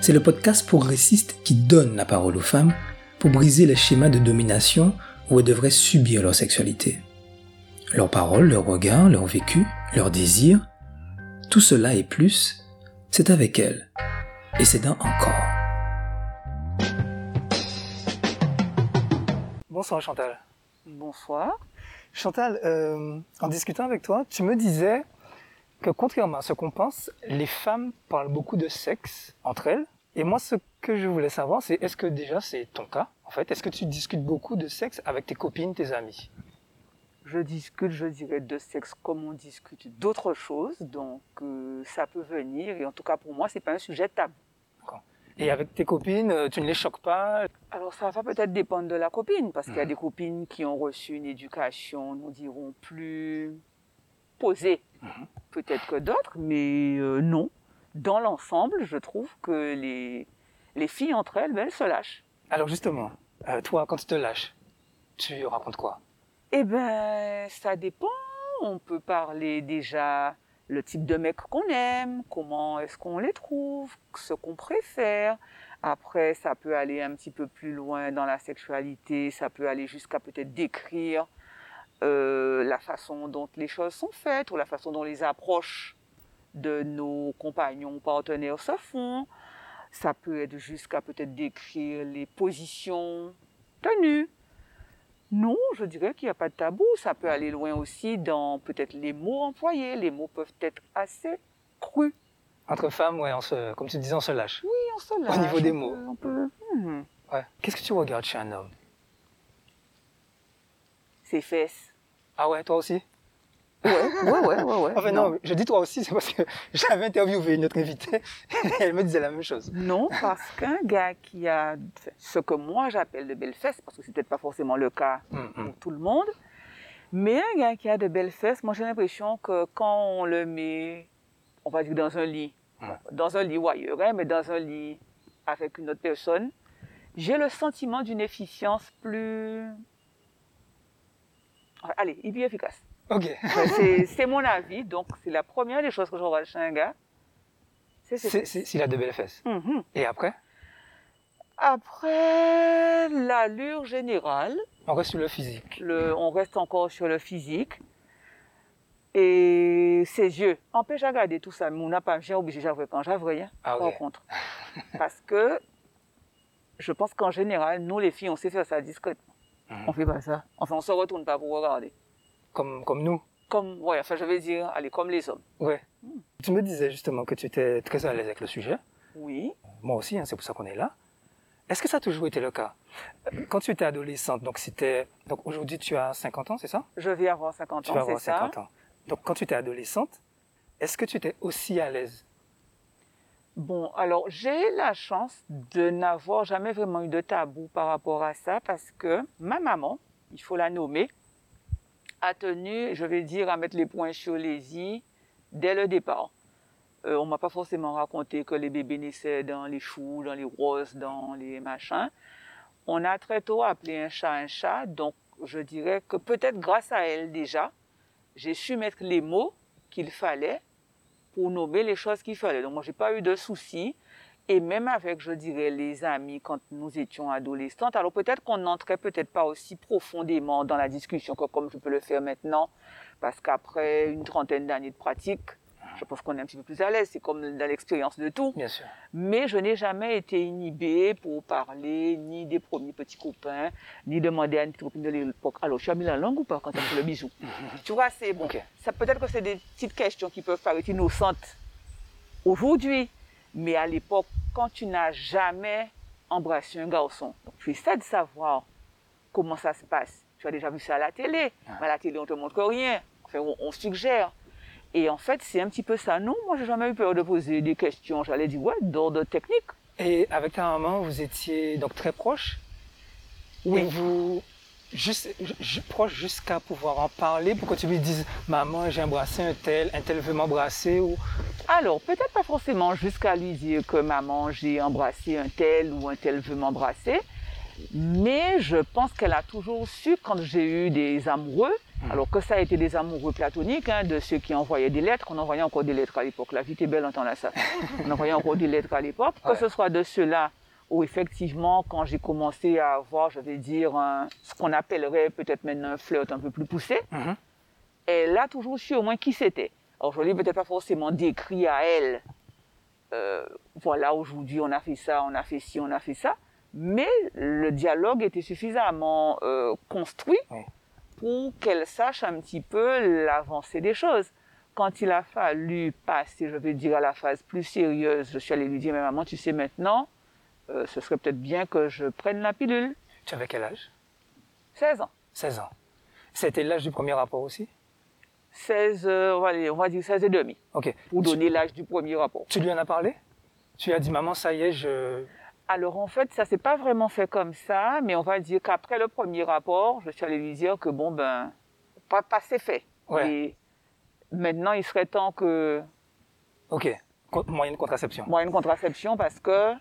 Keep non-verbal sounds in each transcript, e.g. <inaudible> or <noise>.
C'est le podcast progressiste qui donne la parole aux femmes pour briser les schémas de domination où elles devraient subir leur sexualité. Leurs paroles, leurs regards, leur vécu, leurs désirs, tout cela et plus, c'est avec elles. Et c'est dans encore. Bonsoir Chantal. Bonsoir. Chantal, euh, en discutant avec toi, tu me disais que contrairement à ce qu'on pense, les femmes parlent beaucoup de sexe entre elles. Et moi, ce que je voulais savoir, c'est est-ce que déjà c'est ton cas, en fait? Est-ce que tu discutes beaucoup de sexe avec tes copines, tes amis Je discute, je dirais, de sexe comme on discute d'autres choses, donc euh, ça peut venir. Et en tout cas, pour moi, c'est pas un sujet tabou. Et avec tes copines, euh, tu ne les choques pas? Alors ça va peut-être dépendre de la copine, parce qu'il y a mhm. des copines qui ont reçu une éducation, nous dirons, plus posée, mhm. peut-être que d'autres, mais euh, non. Dans l'ensemble, je trouve que les, les filles entre elles, ben, elles se lâchent. Alors justement, euh, toi, quand tu te lâches, tu racontes quoi? Eh ben, ça dépend. On peut parler déjà le type de mec qu'on aime, comment est-ce qu'on les trouve, ce qu'on préfère. Après, ça peut aller un petit peu plus loin dans la sexualité, ça peut aller jusqu'à peut-être décrire euh, la façon dont les choses sont faites ou la façon dont les approches de nos compagnons, partenaires se font. Ça peut être jusqu'à peut-être décrire les positions tenues, non, je dirais qu'il n'y a pas de tabou. Ça peut aller loin aussi dans peut-être les mots employés. Les mots peuvent être assez crus. Entre femmes, ouais, on se, comme tu disais, on se lâche. Oui, on se lâche. Au niveau des mots. on peut... Hmm. Ouais. Qu'est-ce que tu regardes chez un homme? Ses fesses. Ah ouais, toi aussi? Ouais, ouais, ouais, ouais. Enfin, non. je dis toi aussi, c'est parce que <laughs> j'avais interviewé une autre invitée et <laughs> elle me disait la même chose. Non, parce qu'un gars qui a ce que moi j'appelle de belles fesses, parce que c'est peut-être pas forcément le cas mm, mm. pour tout le monde, mais un gars qui a de belles fesses, moi j'ai l'impression que quand on le met, on va dire dans un lit, dans un lit ou ailleurs, hein, mais dans un lit avec une autre personne, j'ai le sentiment d'une efficience plus. Allez, il est efficace. Ok. <laughs> c'est mon avis, donc c'est la première des choses que je regarde chez un gars. C'est S'il a de belles fesses. Mhm. Et après? Après, l'allure générale. On reste sur le physique. Le, on reste encore sur le physique. Et ses yeux. Empêche à regarder tout ça, mais on n'a pas bien obligé j'avoue quand j'avoue rien. Ah, Par contre. <laughs> Parce que je pense qu'en général, nous les filles, on sait faire ça discrètement. Mhm. On fait pas ça. Enfin, on se retourne pas pour regarder. Comme, comme nous Comme, ouais, enfin, je vais dire, allez, comme les hommes. Ouais. Hmm. Tu me disais justement que tu étais très à l'aise avec le sujet. Oui. Moi aussi, hein, c'est pour ça qu'on est là. Est-ce que ça a toujours été le cas? Quand tu étais adolescente, donc c'était, donc aujourd'hui tu as 50 ans, c'est ça? Je vais avoir 50 ans, Tu vas avoir 50 ans. Donc quand tu étais adolescente, est-ce que tu étais aussi à l'aise Bon, alors j'ai la chance de n'avoir jamais vraiment eu de tabou par rapport à ça parce que ma maman, il faut la nommer, a tenu, je vais dire, à mettre les points sur les i dès le départ. Euh, on m'a pas forcément raconté que les bébés naissaient dans les choux, dans les roses, dans les machins. On a très tôt appelé un chat un chat, donc je dirais que peut-être grâce à elle déjà, j'ai su mettre les mots qu'il fallait pour nommer les choses qu'il fallait. Donc moi, j'ai pas eu de soucis. Et même avec, je dirais, les amis quand nous étions adolescentes, alors peut-être qu'on n'entrait peut-être pas aussi profondément dans la discussion que comme je peux le faire maintenant, parce qu'après une trentaine d'années de pratique, je pense qu'on est un petit peu plus à l'aise, c'est comme dans l'expérience de tout. Bien sûr. Mais je n'ai jamais été inhibée pour parler ni des premiers petits copains, ni demander à une petite copine de l'époque, alors tu as mis la langue ou pas quand tu as fait le bisou <laughs> Tu vois, c'est bon. Ça peut-être que c'est des petites questions qui peuvent paraître innocentes aujourd'hui, mais à l'époque, quand tu n'as jamais embrassé un garçon, tu essaies de savoir comment ça se passe. Tu as déjà vu ça à la télé. Mais à la télé, on te montre rien. Enfin, on, suggère. Et en fait, c'est un petit peu ça. Non, moi, j'ai jamais eu peur de poser des questions. J'allais dire, ouais, d'ordre technique. Et avec ta maman, vous étiez donc très proche? Oui. vous, juste, proche jusqu'à pouvoir en parler pour que tu lui dises maman j'ai embrassé un tel, un tel veut m'embrasser ou? Alors peut-être pas forcément jusqu'à lui dire que maman j'ai embrassé un tel ou un tel veut m'embrasser mais je pense qu'elle a toujours su quand j'ai eu des amoureux. Alors que ça a été des amoureux platoniques, hein, de ceux qui envoyaient des lettres. On envoyait encore des lettres à l'époque. La vie était belle en temps là, ça. <laughs> on envoyait encore des lettres à l'époque. Que ce soit de ceux-là où effectivement, quand j'ai commencé à avoir, je vais dire, ce qu'on appellerait peut-être maintenant un flirt un peu plus poussé, mm-hmm. elle a toujours su au moins qui c'était. Alors je ne l'ai peut-être pas forcément décrit à elle. Euh, voilà, aujourd'hui on a fait ça, on a fait ci, on a fait ça. Mais le dialogue était suffisamment euh, construit pour qu'elle sache un petit peu l'avancée des choses. Quand il a fallu passer, je vais dire, à la phase plus sérieuse, je suis allée lui dire, mais maman, tu sais maintenant, euh, ce serait peut-être bien que je prenne la pilule. Tu avais quel âge? 16 ans. 16 ans. C'était l'âge du premier rapport aussi? 16, euh, on, va dire, 16 et demi. Ok. Pour donner l'âge du premier rapport. Tu lui en as parlé? Tu lui as dit, maman, ça y est, je... Alors en fait, ça s'est pas vraiment fait comme ça, mais on va dire qu'après le premier rapport, je suis allée lui dire que bon ben, pas, pas c'est fait. Ouais. Et maintenant, il serait temps que. Ok. Moyen de contraception. Moyen de contraception parce que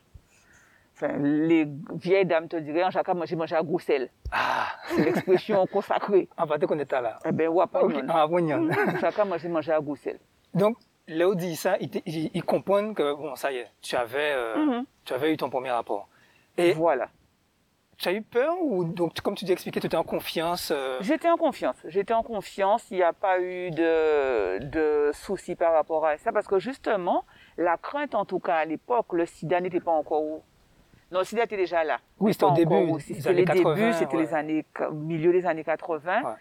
Enfin, les vieilles dames te diraient, en chacun j'ai mangé à Groussel. Ah. C'est l'expression <laughs> consacrée. Ah, bah, tu ça là. Eh ben, ouais, pas okay. Ah, bon, Chacun j'ai mangé à Groussel. Donc, Léo dit ça, ils, comprennent que, bon, ça y est, tu avais, euh, mm-hmm. tu avais eu ton premier rapport. Et voilà. Tu as eu peur ou, donc, comme tu dis expliqué, tu étais en confiance euh? J'étais en confiance. J'étais en confiance. Il n'y a pas eu de, de soucis par rapport à ça parce que justement, la crainte, en tout cas à l'époque, le sida n'était pas encore non, le SIDA était déjà là. Oui, c'était au début. C'était les débuts, c'était les années, milieu des années 80.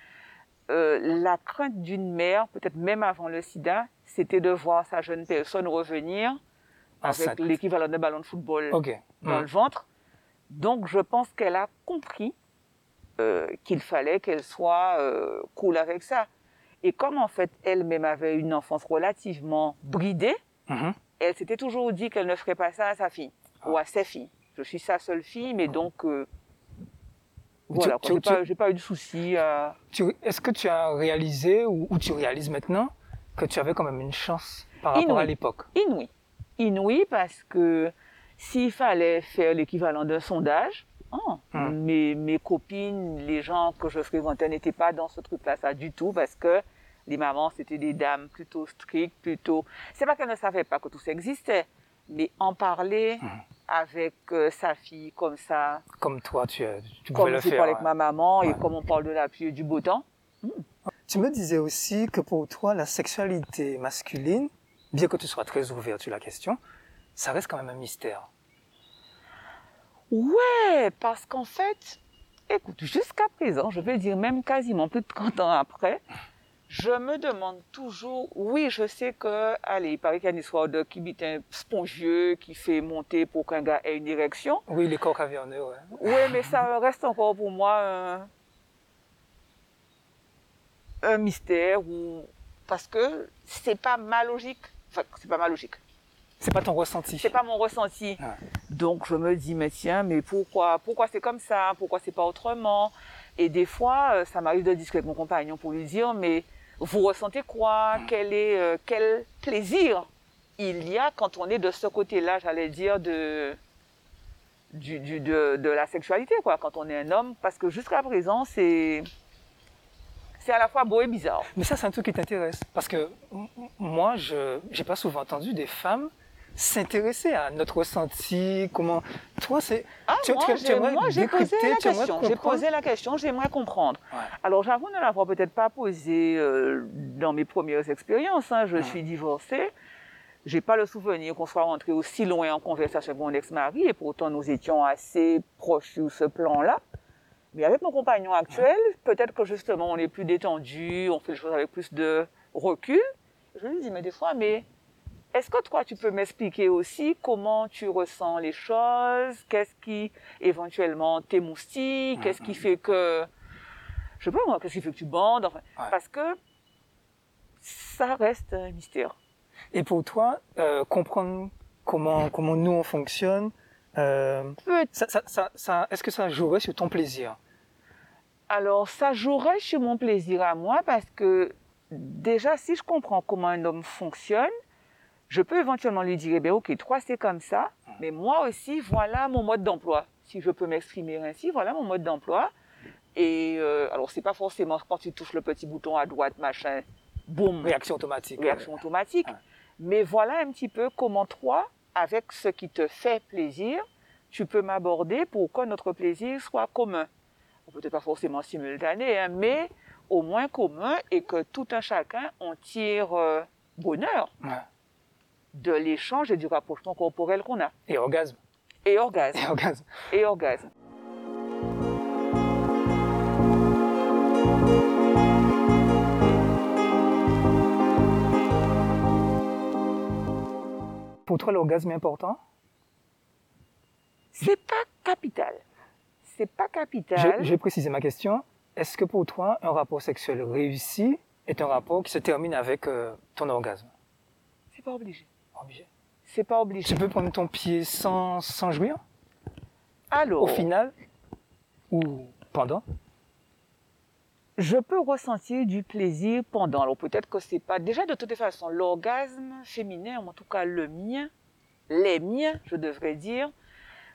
Euh, la crainte d'une mère, peut-être même avant le sida, c'était de voir sa jeune personne revenir avec l'équivalent d'un ballon de football dans le ventre. Donc, je pense qu'elle a compris euh, qu'il fallait qu'elle soit euh, cool avec ça. Et comme en fait elle-même avait une enfance relativement bridée, mm-hmm. elle s'était toujours dit qu'elle ne ferait pas ça à sa fille ou à ses filles. Je suis sa seule fille, mais donc euh, voilà, j'ai pas, pas, eu de soucis. Est-ce que tu as réalisé ou, tu réalises maintenant que tu avais quand même une chance par rapport à l'époque Inouï, inouï parce que s'il fallait faire l'équivalent d'un sondage, oh, mes, mes copines, les gens que je fréquentais n'étaient pas dans ce truc-là, ça du tout, parce que les mamans, c'était des dames plutôt strictes, plutôt... C'est pas qu'elles ne savaient pas que tout ça existait, mais en parler, hum avec euh, sa fille comme ça. Comme toi, tu, tu pouvais le faire. Comme avec ma maman et comme on parle de la pluie et du beau temps. Tu me disais aussi que pour toi, la sexualité masculine, bien que tu sois très ouvert sur la question, ça reste quand même un mystère. Ouais, parce qu'en fait, écoute, jusqu'à présent, je vais dire même quasiment plus de 30 ans après, je me demande toujours, oui, je sais que, allez, il paraît qu'il y a une histoire de un spongieux qui fait monter pour qu'un gars ait une érection. Oui, les corps caverneux, ouais. Oui, mais ça reste encore pour moi un, mystère ou, parce que c'est pas ma logique. Enfin, c'est pas ma logique. C'est pas ton ressenti. C'est pas mon ressenti. Donc je me dis mais tiens mais pourquoi pourquoi c'est comme ça? Pourquoi c'est pas autrement? Et des fois euh, ça m'arrive de discuter avec mon compagnon pour lui dire mais vous ressentez quoi? Quel, est, euh, quel plaisir il y a quand on est de ce côté-là, j'allais dire, de, du, du, de, de, la sexualité, quoi, quand on est un homme, parce que jusqu'à présent, c'est, c'est à la fois beau et bizarre. Mais ça, c'est un truc qui t'intéresse, parce que moi, je n'ai pas souvent entendu des femmes s'intéresser à notre ressenti, comment... Toi, c'est... Ah, tu, moi, j'ai posé la question, j'ai posé la question, j'aimerais comprendre. Alors, j'avoue ne l'avoir peut-être pas posé euh, dans mes premières expériences. Hein. Je suis divorcée. J'ai pas le souvenir qu'on soit rentré aussi loin en conversation avec mon ex-mari, et pourtant nous étions assez proches sur ce plan-là. Mais avec mon compagnon actuel, peut-être que justement on est plus détendu, on fait les choses avec plus de recul. Je lui dis, mais des fois, mais est-ce que toi, tu peux m'expliquer aussi comment tu ressens les choses? Qu'est-ce qui éventuellement t'émoustille? Qu'est-ce qui fait que, je sais pas moi, qu'est-ce qui fait que tu bandes? Parce que ça reste un mystère. Et pour toi, euh, comprendre comment comment nous on fonctionne, euh, ça, ça, ça, est-ce que ça jouerait sur ton plaisir? Alors, ça jouerait sur mon plaisir à moi parce que déjà, si je comprends comment un homme fonctionne, je peux éventuellement lui dire, eh bien, ok, toi c'est comme ça, mais moi aussi, voilà mon mode d'emploi. Si je peux m'exprimer ainsi, voilà mon mode d'emploi. Et euh, alors, c'est pas forcément quand tu touches le petit bouton à droite, machin, boum, Réaction automatique. réaction automatique. Ouais. Mais voilà un petit peu comment toi, avec ce qui te fait plaisir, tu peux m'aborder pour que notre plaisir soit commun. Peut-être pas forcément simultané, hein, mais au moins commun et que tout un chacun en tire euh, bonheur Ouais. de l'échange et du rapprochement corporel qu'on a. Et orgasme. Et orgasme. Et orgasme. Et orgasme. Pour toi, l'orgasme est important? C'est pas capital. C'est pas capital. je vais préciser ma question. Est-ce que pour toi, un rapport sexuel réussi est un rapport qui se termine avec euh, ton orgasme? C'est pas obligé. Obligé. C'est pas obligé. Tu peux prendre ton pied sans, sans jouir? Alors, au final? Ou pendant? Je peux ressentir du plaisir pendant. Alors peut-être que c'est pas. Déjà de toute façon, l'orgasme féminin, en tout cas le mien, les miens, je devrais dire.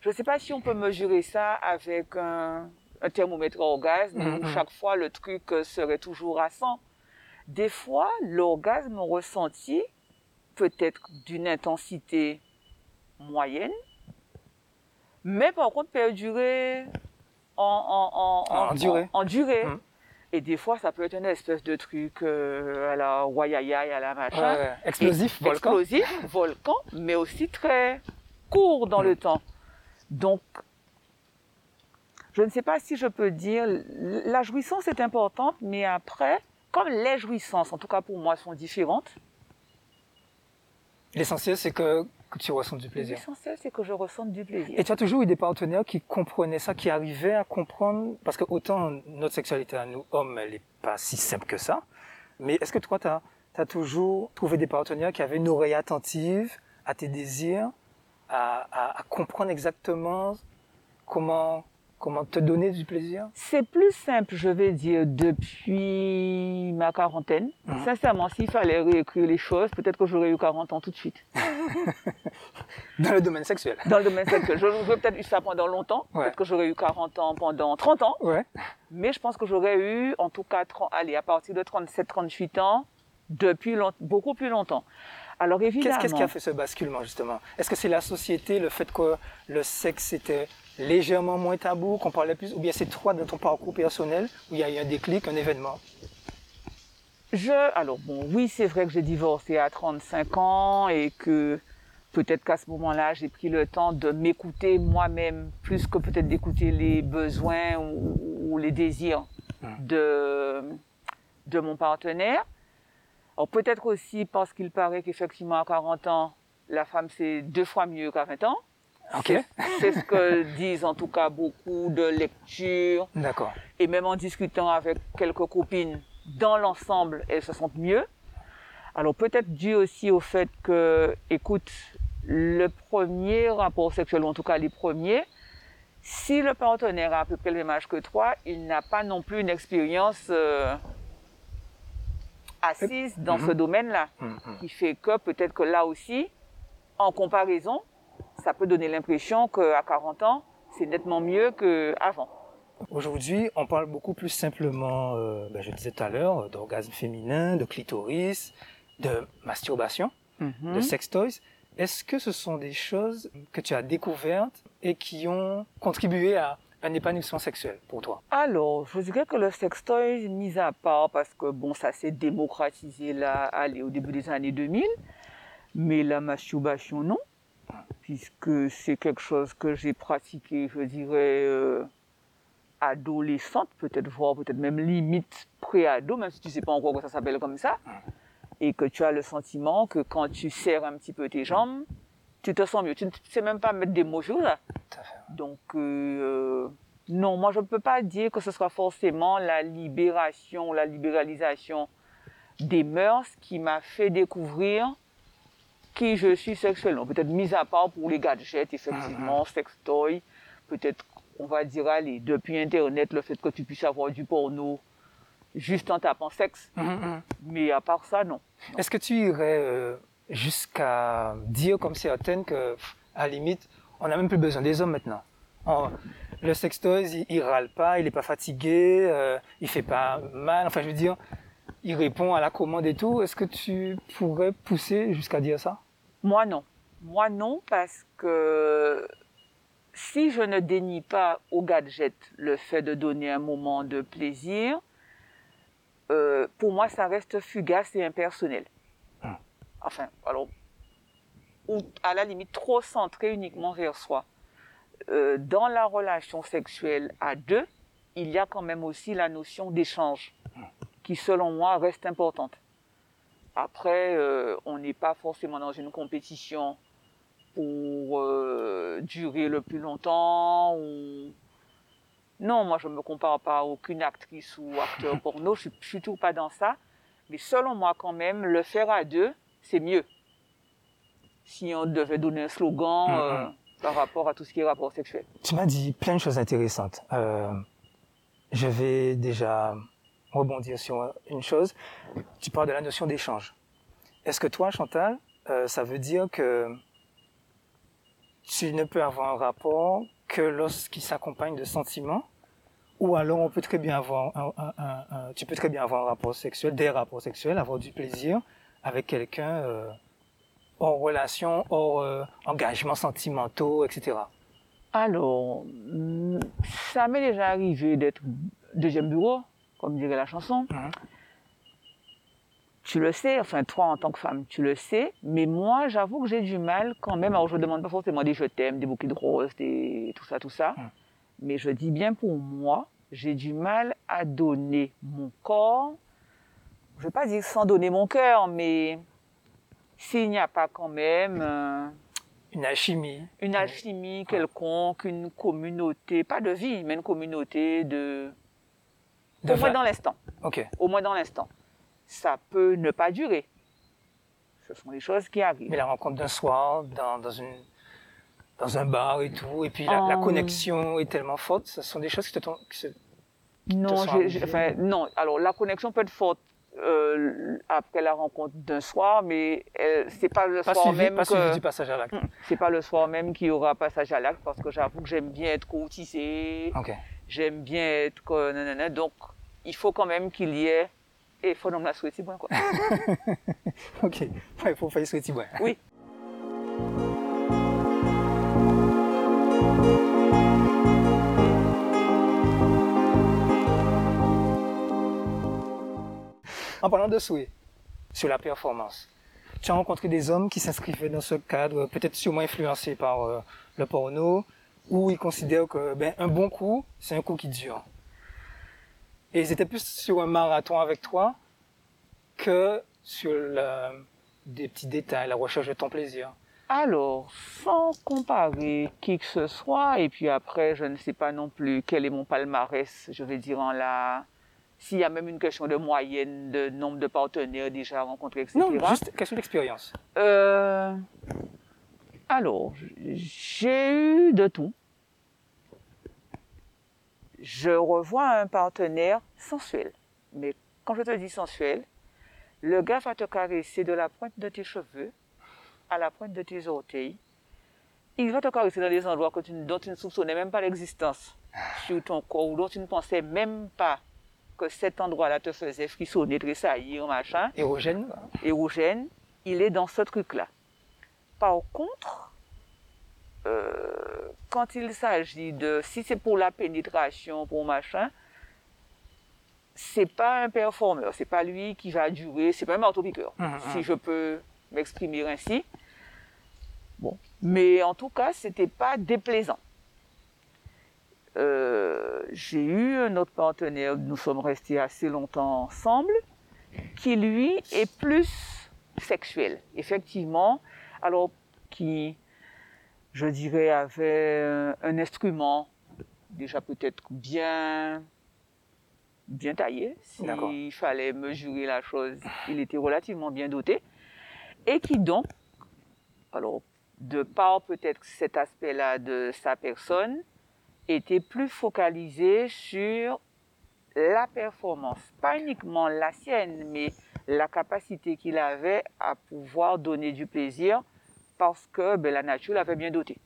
Je ne sais pas si on peut mesurer ça avec un, un thermomètre à orgasme où Mhm. chaque fois le truc euh, serait toujours à 100. Des fois, l'orgasme ressenti peut être d'une intensité moyenne, mais par contre perdurer en, en, en, En durée. Mhm. Et des fois, ça peut être une espèce de truc euh, à la Wayayay, à la machin. Ouais, ouais. Explosif, volcan Explosif, volcan, mais aussi très court dans le temps. Donc, je ne sais pas si je peux dire, la jouissance est importante, mais après, comme les jouissances, en tout cas pour moi, sont différentes, L'essentiel, c'est que, que tu ressens du plaisir. l'essentiel, c'est que je ressente du plaisir. Et tu as toujours eu des partenaires qui comprenaient ça, qui arrivaient à comprendre, parce que autant notre sexualité à nous, hommes, elle n'est pas si simple que ça, mais est-ce que toi, tu as, toujours trouvé des partenaires qui avaient une oreille attentive à tes désirs, à, à- à comprendre exactement comment, comment te donner du plaisir? C'est plus simple, je vais dire, depuis ma quarantaine. Mhm. Sincèrement, s'il fallait réécrire les choses, peut-être que j'aurais eu 40 ans tout de suite. <laughs> dans le domaine sexuel Dans le domaine sexuel. J'aurais peut-être eu ça pendant longtemps. Ouais. Peut-être que j'aurais eu 40 ans pendant 30 ans. Ouais. Mais je pense que j'aurais eu, en tout cas, 30 allez, à partir de 37, 38 ans, depuis long- beaucoup plus longtemps. Alors évidemment, Qu'est-ce qui a fait ce basculement, justement? Est-ce que c'est la société, le fait que le sexe était légèrement moins tabou, qu'on parlait plus, ou bien c'est toi dans ton parcours personnel où il y a eu un déclic, un événement? Je, alors bon, oui, c'est vrai que j'ai divorcé à 35 ans et que peut-être qu'à ce moment-là, j'ai pris le temps de m'écouter moi-même plus que peut-être d'écouter les besoins ou, ou les désirs Mhm. de, de mon partenaire. Alors peut-être aussi parce qu'il paraît qu'effectivement à 40 ans, la femme c'est deux fois mieux qu'à 20 ans. C'est ce que disent en tout cas beaucoup de lectures D'accord. et même en discutant avec quelques copines, dans l'ensemble, elles se sentent mieux. Alors peut-être dû aussi au fait que, écoute, le premier rapport sexuel, ou en tout cas les premiers, si le partenaire a à peu près le même âge que toi, il n'a pas non plus une expérience euh, assise dans ce domaine-là, Mhm. qui fait que peut-être que là aussi, en comparaison, ça peut donner l'impression qu'à 40 ans, c'est nettement mieux qu'avant. Aujourd'hui, on parle beaucoup plus simplement, euh, ben, je disais tout à l'heure, d'orgasme féminin, de clitoris, de masturbation, de sex toys. Est-ce que ce sont des choses que tu as découvertes et qui ont contribué à un épanouissement sexuel pour toi. Alors, je dirais que le sextoy, mis à part, parce que bon, ça s'est démocratisé là, allez, au début des années 2000, mais la masturbation, non, puisque c'est quelque chose que j'ai pratiqué, je dirais, euh, adolescente, peut-être voire peut-être même limite pré-ado, même si tu sais pas encore que ça s'appelle comme ça, et que tu as le sentiment que quand tu serres un petit peu tes jambes, tu te sens mieux. Tu ne sais même pas mettre des mots sur ça. Tout à fait. Donc, euh, non, moi je ne peux pas dire que ce soit forcément la libération, la libéralisation des mœurs qui m'a fait découvrir qui je suis sexuellement. Peut-être mis à part pour les gadgets, effectivement, sextoy, peut-être, on va dire, allez, depuis Internet, le fait que tu puisses avoir du porno juste en tapant sexe. Mhm, mhm. Mais à part ça, non. Est-ce que tu irais euh, jusqu'à dire comme certaines que, à la limite, on n'a même plus besoin des hommes maintenant On- le sextoys, il, il râle pas, il est pas fatigué, euh, il fait pas mal. Enfin, je veux dire, il répond à la commande et tout. Est-ce que tu pourrais pousser jusqu'à dire ça? Moi non. Moi non parce que si je ne dénie pas au gadget le fait de donner un moment de plaisir, euh, pour moi ça reste fugace et impersonnel. Enfin, alors, ou à la limite trop centré uniquement vers soi. Euh, dans la relation sexuelle à deux, il y a quand même aussi la notion d'échange qui, selon moi, reste importante. Après, euh, on n'est pas forcément dans une compétition pour euh, durer le plus longtemps. Ou... Non, moi, je ne me compare pas à aucune actrice ou acteur <laughs> porno. Je ne suis toujours pas dans ça. Mais selon moi, quand même, le faire à deux, c'est mieux. Si on devait donner un slogan Mhm. euh, par rapport à tout ce qui est rapport sexuel. Tu m'as dit plein de choses intéressantes. Euh, je vais déjà rebondir sur une chose. Tu parles de la notion d'échange. Est-ce que toi, Chantal, euh, ça veut dire que tu ne peux avoir un rapport que lorsqu'il s'accompagne de sentiments? Ou alors on peut très bien avoir un, un- un- un- tu peux très bien avoir un rapport sexuel, des rapports sexuels, avoir du plaisir avec quelqu'un euh, hors relation, hors euh, engagement sentimentaux, etc. Alors, mm, ça m'est déjà arrivé d'être deuxième bureau, comme dirait la chanson. Mhm. Tu le sais, enfin toi en tant que femme, tu le sais, mais moi j'avoue que j'ai du mal quand même. Alors je ne demande pas forcément des je t'aime, des bouquets de roses, des tout ça, tout ça. Mhm. Mais je dis bien pour moi, j'ai du mal à donner mon corps. Je ne vais pas dire sans donner mon cœur, mais s'il n'y a pas quand même euh, Une alchimie. une alchimie quelconque, une communauté, pas de vie, mais une communauté de... De au moins dans l'instant. Ok. Au moins dans l'instant. Ça peut ne pas durer. Ce sont des choses qui arrivent. Mais la rencontre d'un soir, dans, dans, une, dans un bar et tout, et puis la, la Oh. connexion est tellement forte, ce sont des choses qui te qui se- Non, enfin, non. Alors la connexion peut être forte euh, après la rencontre d'un soir, mais euh, c'est pas le Pas soir suivi, même pas que du passage à l'acte. Hmm. c'est pas le soir même qu'il y aura passage à l'acte parce que j'avoue que j'aime bien être courtisée. Ok. j'aime bien être nanana. donc il faut quand même qu'il y ait et il faut non me la souhaiter bon quoi <laughs> Ok. Ouais, faut faire petit ouais. oui En parlant de souhait, sur la performance, tu as rencontré des hommes qui s'inscrivaient dans ce cadre, peut-être sûrement influencés par euh, le porno, où ils considèrent que ben, un bon coup, c'est un coup qui dure. Et ils étaient plus sur un marathon avec toi que sur des petits détails, la recherche de ton plaisir. alors sans comparer qui que ce soit et puis après je ne sais pas non plus quel est mon palmarès je vais dire en la s'il y a même une question de moyenne de nombre de partenaires déjà rencontrés etc Non, juste question d'expérience. Euh, alors, j'ai eu de tout. Je revois un partenaire sensuel. Mais quand je te dis sensuel, le gars va te caresser de la pointe de tes cheveux à la pointe de tes orteils. Il va te caresser dans des endroits que tu, dont tu ne soupçonnais même pas l'existence sur ton corps ou dont tu ne pensais même pas que cet endroit-là te faisait frissonner, tressaillir, machin Érogène érogène, il est dans ce truc-là. Par contre, euh, quand il s'agit de, si c'est pour la pénétration, pour machin, c'est pas un performeur, c'est pas lui qui va durer, c'est pas un marteau-piqueur, Mhm, mhm. si je peux m'exprimer ainsi. Bon, mais en tout cas, c'était pas déplaisant. Euh, j'ai eu un autre partenaire, nous sommes restés assez longtemps ensemble, qui lui est plus sexuel, effectivement, alors qui, je dirais, avait un, instrument déjà peut-être bien bien taillé, s'il fallait mesurer la chose, il était relativement bien doté, et qui donc, alors de par peut-être cet aspect-là de sa personne, était plus focalisé sur la performance, pas uniquement la sienne, mais la capacité qu'il avait à pouvoir donner du plaisir parce que ben, la nature l'avait bien doté.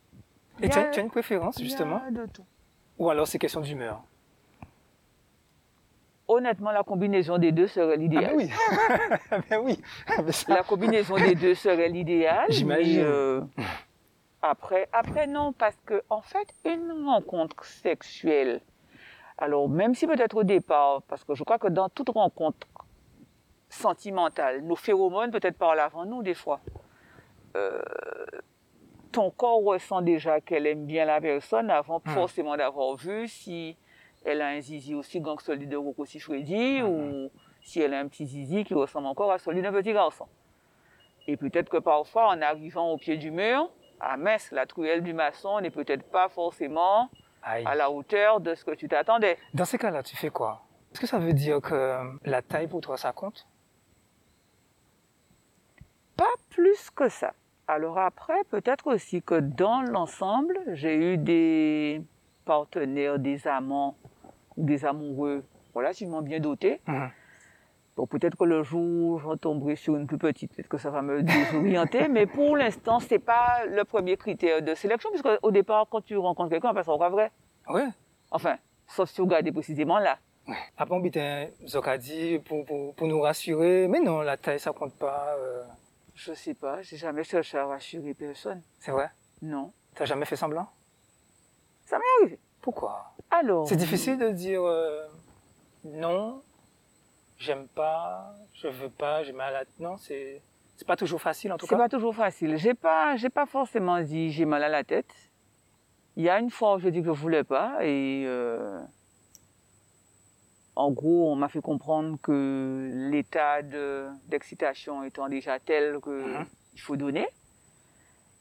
Et tu as, tu as une préférence, justement Il y a de tout. Ou alors c'est question d'humeur? Honnêtement, la combinaison des deux serait l'idéal. Ah ben oui, <laughs> ben oui. Ben la combinaison des deux serait l'idéal. J'imagine. Euh, <laughs> après, après non, parce que en fait, une rencontre sexuelle, alors même si peut-être au départ, parce que je crois que dans toute rencontre sentimentale, nos phéromones peut-être parlent avant nous des fois. Euh, ton corps ressent déjà qu'elle aime bien la personne avant hmm. forcément d'avoir vu si elle a un zizi aussi grand que celui de Rocco Freddy hmm. ou si elle a un petit zizi qui ressemble encore à celui d'un petit garçon. Et peut-être que parfois, en arrivant au pied du mur, à Metz, la truelle du maçon n'est peut-être pas forcément à la hauteur de ce que tu t'attendais. Dans ces cas-là, tu fais quoi? Est-ce que ça veut dire que la taille pour toi, ça compte? Pas plus que ça. Alors après, peut-être aussi que dans l'ensemble, j'ai eu des partenaires, des amants ou des amoureux relativement bien dotés. Mhm. Bon, peut-être que le jour je tomberai sur une plus petite, peut-être que ça va me désorienter, mais pour l'instant, c'est pas le premier critère de sélection, puisque au départ, quand tu rencontres quelqu'un, on en vrai. Ouais? Enfin, sauf si vous regardez précisément là. Après, on dit pour, pour, pour nous rassurer, mais non, la taille, ça compte pas. Euh... Je sais pas, j'ai jamais cherché à rassurer personne. C'est vrai? Non. T'as jamais fait semblant? Ça m'est arrivé. Pourquoi? Alors. C'est difficile de dire euh, non, j'aime pas, je veux pas, j'ai mal à la non, c'est c'est pas toujours facile en tout cas. C'est pas toujours facile. J'ai pas j'ai pas forcément dit j'ai mal à la tête. Il y a une fois où je dis que je voulais pas et euh, en gros, on m'a fait comprendre que l'état d'excitation étant déjà tel que mhm. il faut donner.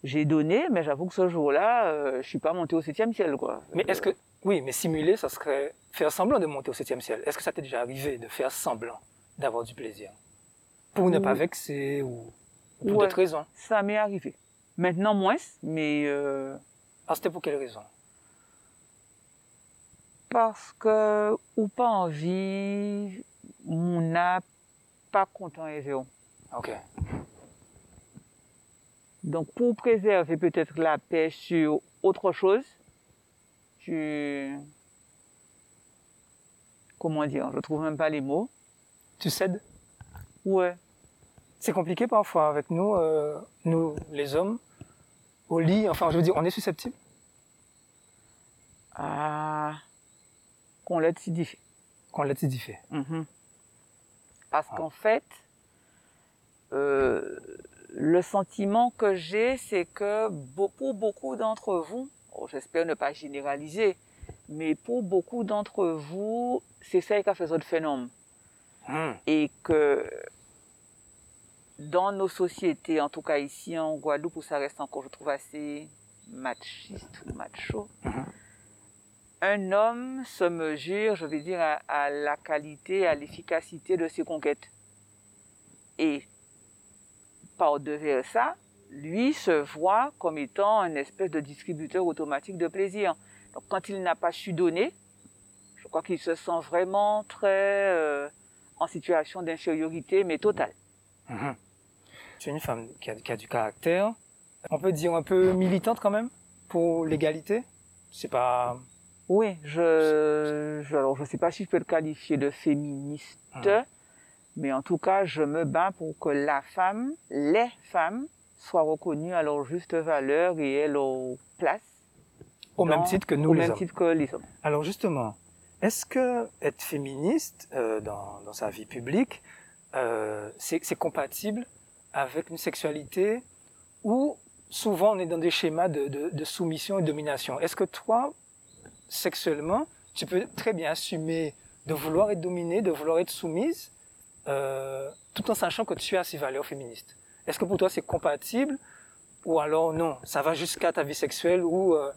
J'ai donné, mais j'avoue que ce jour-là, euh, je suis pas monté au septième ciel, quoi. Mais est-ce que, oui, mais simuler, ça serait faire semblant de monter au septième ciel. Est-ce que ça t'est déjà arrivé de faire semblant d'avoir du plaisir? Pour ne pas vexer ou pour d'autres raisons Ça m'est arrivé. Maintenant moins, mais. Euh... Ah, c'était pour quelle raison? parce que ou pas envie, on n'a pas content et Ok. Donc pour préserver peut-être la paix sur autre chose, tu comment dire, je trouve même pas les mots. Tu cèdes? Ouais. C'est compliqué parfois avec nous, euh, nous les hommes, au lit. Enfin, je veux dire, on est susceptible? Ah qu'on laisse s'édifier. Qu'on laisse s'édifier. Parce ah. qu'en fait, euh, le sentiment que j'ai, c'est que pour beaucoup d'entre vous, j'espère ne pas généraliser, mais pour beaucoup d'entre vous, c'est ça qui a fait ce phénomène. Hmm. Et que dans nos sociétés, en tout cas ici en Guadeloupe, où ça reste encore, je trouve, assez machiste ou macho, hmm un homme se mesure, je veux dire, à, la qualité, à l'efficacité de ses conquêtes. Et par devers ça, lui se voit comme étant un espèce de distributeur automatique de plaisir. Donc quand il n'a pas su donner, je crois qu'il se sent vraiment très euh, en situation d'infériorité, mais totale. Mhm. Tu es une femme qui a, qui a, du caractère, on peut dire un peu militante quand même pour l'égalité? C'est pas oui, je, je, alors je sais pas si je peux le qualifier de féministe, ah. mais en tout cas, je me bats pour que la femme, les femmes, soient reconnues à leur juste valeur et à leur place. Au même titre que nous, au les même hommes. titre que les hommes. Alors justement, est-ce que être féministe euh, dans, dans, sa vie publique, euh, c'est compatible avec une sexualité où souvent on est dans des schémas de, de, de soumission et de domination? Est-ce que toi, sexuellement, tu peux très bien assumer de vouloir être dominée, de vouloir être soumise, euh, tout en sachant que tu as ces valeurs féministes? Est-ce que pour toi c'est compatible ou alors non, ça va jusqu'à ta vie sexuelle où euh,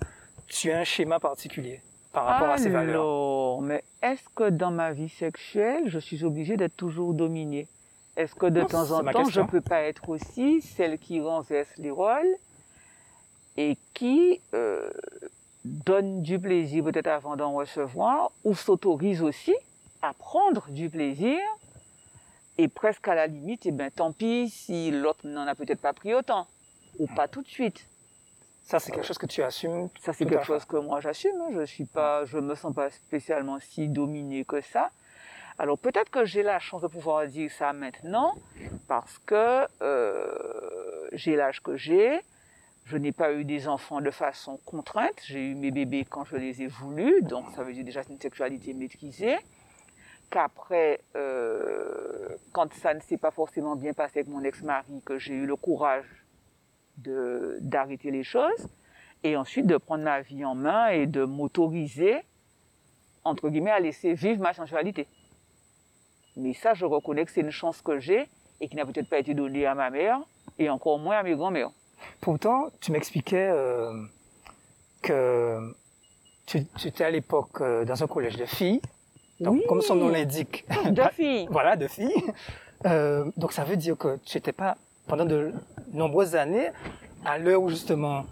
tu as un schéma particulier par rapport à ces valeurs? Alors, mais est-ce que dans ma vie sexuelle, je suis obligée d'être toujours dominée? Est-ce que de temps en temps, je peux pas être aussi celle qui renverse les rôles et qui euh, donne du plaisir peut-être avant d'en recevoir, ou s'autorise aussi à prendre du plaisir, et presque à la limite, et eh ben tant pis si l'autre n'en a peut-être pas pris autant, ou pas tout de suite. Ça, c'est quelque chose que tu assumes. Ça, c'est quelque chose que moi j'assume. Hein. Je suis pas, je me sens pas spécialement si dominée que ça. Alors peut-être que j'ai la chance de pouvoir dire ça maintenant parce que euh, j'ai l'âge que j'ai. Je n'ai pas eu des enfants de façon contrainte. J'ai eu mes bébés quand je les ai voulus, donc ça veut dire déjà une sexualité maîtrisée. Qu'après, euh, quand ça ne s'est pas forcément bien passé avec mon ex-mari, que j'ai eu le courage d'arrêter les choses et ensuite de prendre ma vie en main et de m'autoriser, entre guillemets, à laisser vivre ma sensualité. Mais ça, je reconnais que c'est une chance que j'ai et qui n'a peut-être pas été donnée à ma mère et encore moins à mes grands-mères. Pourtant, tu m'expliquais euh, que tu, étais à l'époque euh, dans un collège de filles. Donc, comme son nom l'indique. <laughs> De filles. voilà, de filles. Euh, donc, ça veut dire que tu n'étais pas pendant de nombreuses années, à l'heure où justement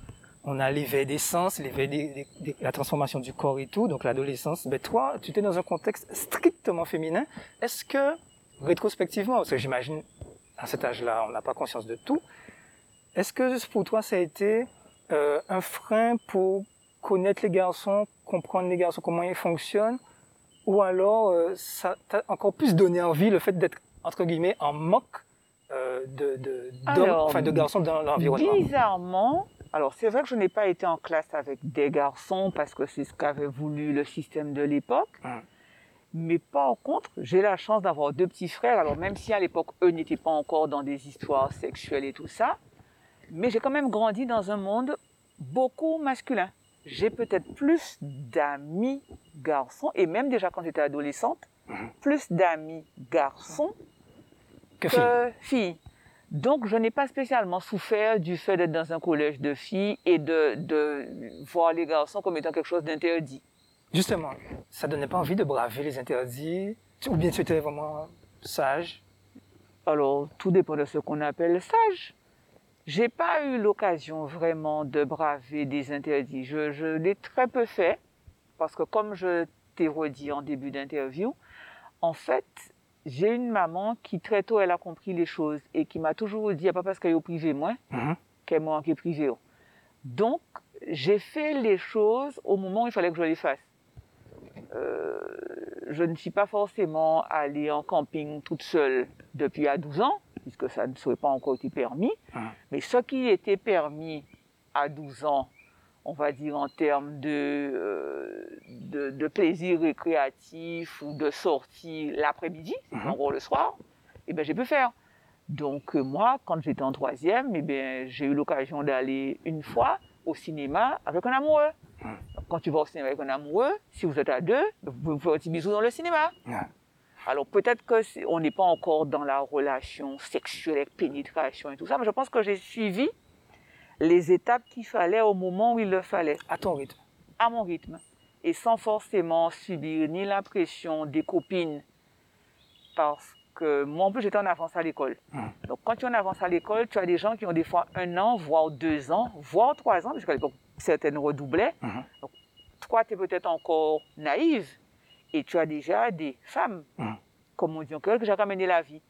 on a l'éveil des sens, l'éveil des, la transformation du corps et tout, donc l'adolescence, ben toi, tu étais dans un contexte strictement féminin. Est-ce que, rétrospectivement, parce que j'imagine, à cet âge-là, on n'a pas conscience de tout, est-ce que pour toi, ça a été euh, un frein pour connaître les garçons, comprendre les garçons, comment ils fonctionnent, ou alors euh, ça t'a encore plus donné envie le fait d'être, entre guillemets, en moque euh, de, de, enfin, de garçons dans l'environnement Bizarrement, alors c'est vrai que je n'ai pas été en classe avec des garçons parce que c'est ce qu'avait voulu le système de l'époque. Hum. Mais par contre, j'ai la chance d'avoir deux petits frères. Alors même si à l'époque, eux n'étaient pas encore dans des histoires sexuelles et tout ça, mais j'ai quand même grandi dans un monde beaucoup masculin. J'ai peut-être plus d'amis garçons, et même déjà quand j'étais adolescente, hum. plus d'amis garçons que, filles. Donc, je n'ai pas spécialement souffert du fait d'être dans un collège de filles et de, de voir les garçons comme étant quelque chose d'interdit. Justement, ça donnait pas envie de braver les interdits Ou bien tu étais vraiment sage? Alors, tout dépend de ce qu'on appelle sage. J'ai pas eu l'occasion vraiment de braver des interdits. Je, je l'ai très peu fait parce que comme je t'ai redit en début d'interview, en fait, j'ai une maman qui très tôt elle a compris les choses et qui m'a toujours dit pas parce qu'elle est au privé moi mhm. qu'elle m'a qui privé donc j'ai fait les choses au moment où il fallait que je les fasse euh, je ne suis pas forcément allée en camping toute seule depuis à 12 ans puisque ça ne serait pas encore été permis mhm. mais ce qui était permis à 12 ans on va dire en termes de, euh, de, plaisir récréatif ou de sortie l'après-midi, mhm. en gros le soir, eh ben, j'ai pu faire. Donc euh, moi, quand j'étais en troisième, eh ben, j'ai eu l'occasion d'aller une fois au cinéma avec un amoureux. Quand tu vas au cinéma avec un amoureux, si vous êtes à deux, vous pouvez faire un petit bisou dans le cinéma. Alors peut-être qu'on n'est pas encore dans la relation sexuelle pénétration et tout ça, mais je pense que j'ai suivi les étapes qu'il fallait au moment où il le fallait. À ton rythme À mon rythme. Et sans forcément subir ni la pression des copines. Parce que moi, en plus, j'étais en avance à l'école. Donc, quand tu es en avance à l'école, tu as des gens qui ont des fois un an, voire deux ans, voire trois ans, parce qu'à l'époque, certaines redoublaient. Hmm. Donc, toi, tu es peut-être encore naïve. Et tu as déjà des femmes, hmm. comme on dit en que j'ai ramené la vie.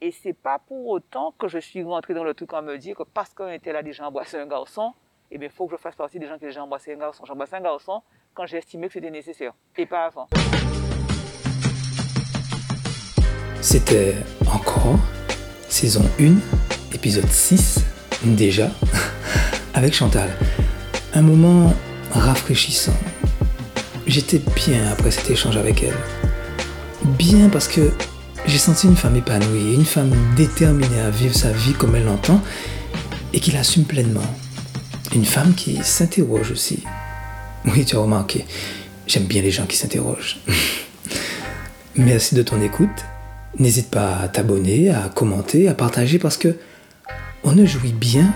Et c'est pas pour autant que je suis rentrée dans le truc en me dire que parce qu'on était là déjà embrassé un garçon, eh bien, il faut que je fasse partie des gens qui ont déjà embrassé un garçon. J'embrassais un garçon quand j'ai estimé que c'était nécessaire, et pas avant. C'était encore saison 1, épisode 6, déjà, <laughs> avec Chantal. Un moment rafraîchissant. J'étais bien après cet échange avec elle. Bien parce que j'ai senti une femme épanouie, une femme déterminée à vivre sa vie comme elle l'entend et qui l'assume pleinement. Une femme qui s'interroge aussi. Oui, tu as remarqué, j'aime bien les gens qui s'interrogent. <laughs> Merci de ton écoute. N'hésite pas à t'abonner, à commenter, à partager parce que on ne jouit bien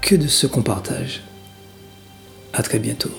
que de ce qu'on partage. À très bientôt.